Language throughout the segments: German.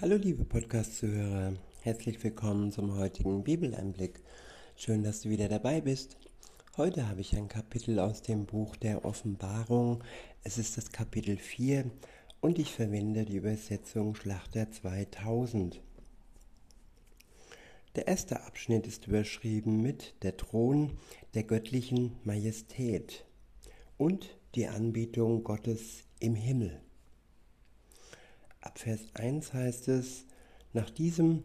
Hallo liebe Podcast-Zuhörer, herzlich willkommen zum heutigen Bibeleinblick. Schön, dass du wieder dabei bist. Heute habe ich ein Kapitel aus dem Buch der Offenbarung. Es ist das Kapitel 4 und ich verwende die Übersetzung Schlachter 2000. Der erste Abschnitt ist überschrieben mit der Thron der göttlichen Majestät und die Anbetung Gottes im Himmel. Vers 1 heißt es, nach diesem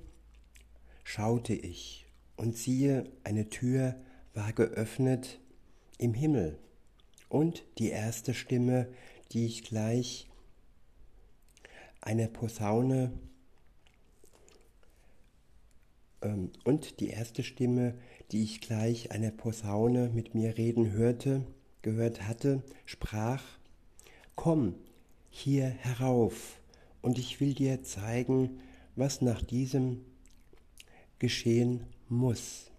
schaute ich und siehe, eine Tür war geöffnet im Himmel und die erste Stimme, die ich gleich einer Posaune ähm, und die erste Stimme, die ich gleich einer Posaune mit mir reden hörte, gehört hatte, sprach, Komm hier herauf und ich will dir zeigen, was nach diesem geschehen muss.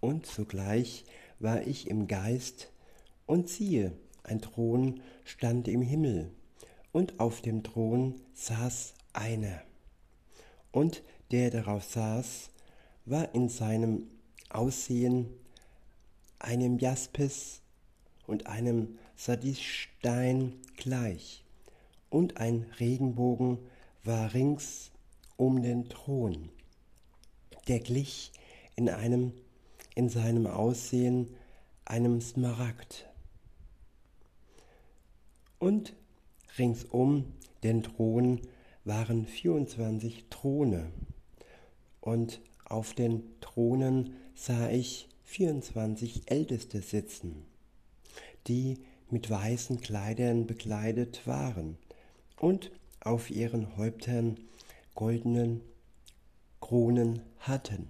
Und sogleich war ich im Geist, und siehe, ein Thron stand im Himmel, und auf dem Thron saß einer. Und der darauf saß, war in seinem Aussehen einem Jaspis und einem Sadistein gleich und ein Regenbogen war rings um den Thron. Der glich in einem in seinem Aussehen einem Smaragd. Und ringsum den Thron waren 24 Throne, und auf den Thronen sah ich 24 Älteste sitzen, die mit weißen Kleidern bekleidet waren und auf ihren Häuptern goldenen Kronen hatten.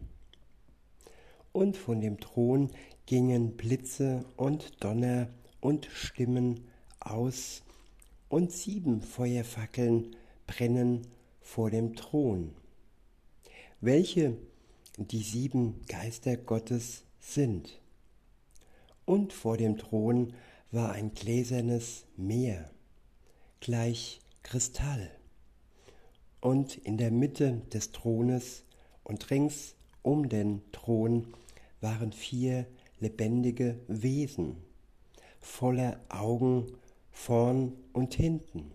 Und von dem Thron gingen Blitze und Donner und Stimmen aus, und sieben Feuerfackeln brennen vor dem Thron, welche die sieben Geister Gottes sind. Und vor dem Thron war ein gläsernes Meer, gleich Kristall. Und in der Mitte des Thrones und rings um den Thron waren vier lebendige Wesen, voller Augen vorn und hinten.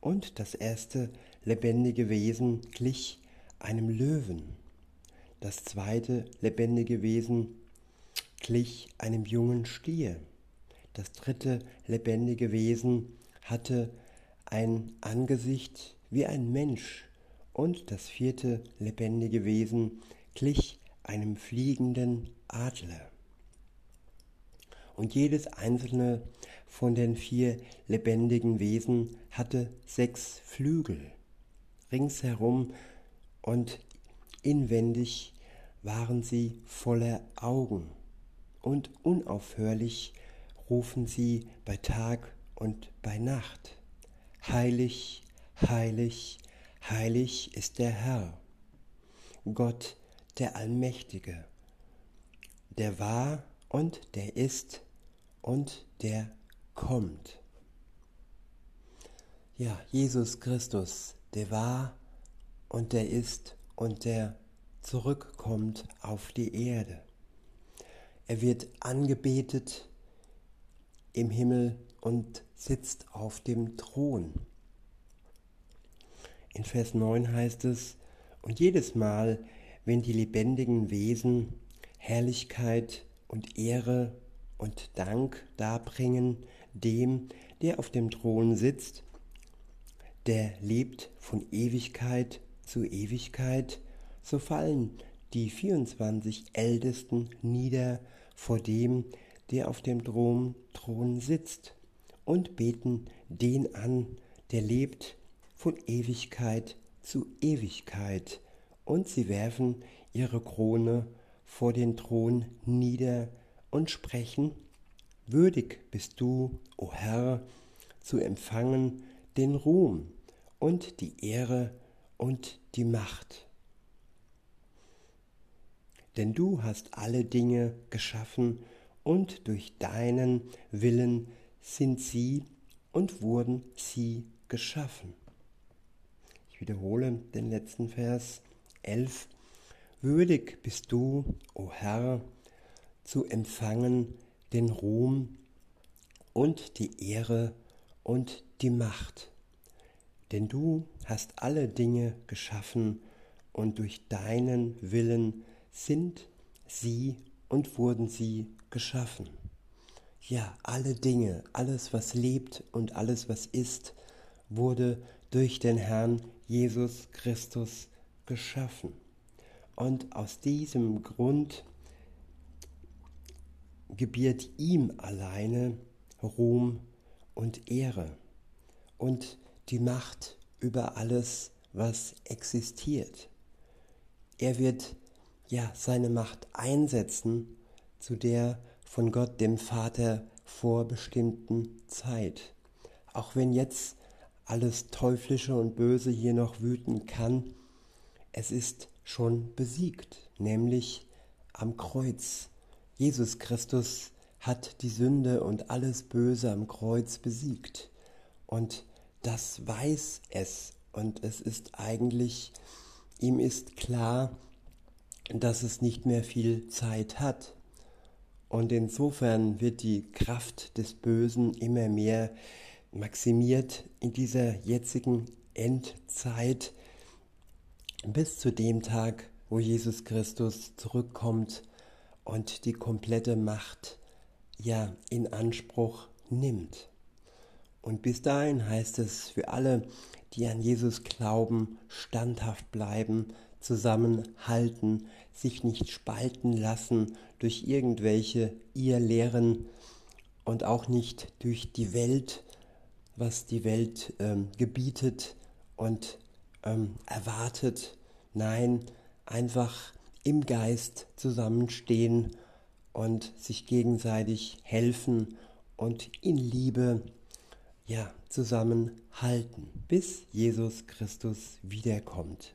Und das erste lebendige Wesen glich einem Löwen. Das zweite lebendige Wesen glich einem jungen Stier. Das dritte lebendige Wesen hatte ein Angesicht wie ein Mensch, und das vierte lebendige Wesen glich einem fliegenden Adler. Und jedes einzelne von den vier lebendigen Wesen hatte sechs Flügel ringsherum und inwendig waren sie voller Augen und unaufhörlich rufen sie bei Tag und bei Nacht. Heilig, heilig, heilig ist der Herr, Gott der Allmächtige, der war und der ist und der kommt. Ja, Jesus Christus, der war und der ist und der zurückkommt auf die Erde. Er wird angebetet im Himmel und sitzt auf dem Thron. In Vers 9 heißt es, und jedes Mal, wenn die lebendigen Wesen Herrlichkeit und Ehre und Dank darbringen dem, der auf dem Thron sitzt, der lebt von Ewigkeit zu Ewigkeit, so fallen die 24 Ältesten nieder vor dem, der auf dem Thron, Thron sitzt und beten den an, der lebt von Ewigkeit zu Ewigkeit, und sie werfen ihre Krone vor den Thron nieder und sprechen, Würdig bist du, o Herr, zu empfangen den Ruhm und die Ehre und die Macht. Denn du hast alle Dinge geschaffen, und durch deinen Willen sind sie und wurden sie geschaffen. Ich wiederhole den letzten Vers 11. Würdig bist du, o Herr, zu empfangen den Ruhm und die Ehre und die Macht. Denn du hast alle Dinge geschaffen und durch deinen Willen sind sie und wurden sie geschaffen. Ja, alle Dinge, alles was lebt und alles was ist, wurde durch den Herrn Jesus Christus geschaffen. Und aus diesem Grund gebiert ihm alleine Ruhm und Ehre und die Macht über alles, was existiert. Er wird ja seine Macht einsetzen zu der von Gott dem Vater vorbestimmten Zeit. Auch wenn jetzt alles Teuflische und Böse hier noch wüten kann, es ist schon besiegt, nämlich am Kreuz. Jesus Christus hat die Sünde und alles Böse am Kreuz besiegt. Und das weiß es. Und es ist eigentlich, ihm ist klar, dass es nicht mehr viel Zeit hat. Und insofern wird die Kraft des Bösen immer mehr maximiert in dieser jetzigen Endzeit bis zu dem Tag, wo Jesus Christus zurückkommt und die komplette Macht ja in Anspruch nimmt. Und bis dahin heißt es für alle, die an Jesus glauben, standhaft bleiben, zusammenhalten, sich nicht spalten lassen durch irgendwelche Irrlehren und auch nicht durch die Welt, was die Welt ähm, gebietet und ähm, erwartet. Nein, einfach im Geist zusammenstehen und sich gegenseitig helfen und in Liebe ja zusammenhalten, bis Jesus Christus wiederkommt.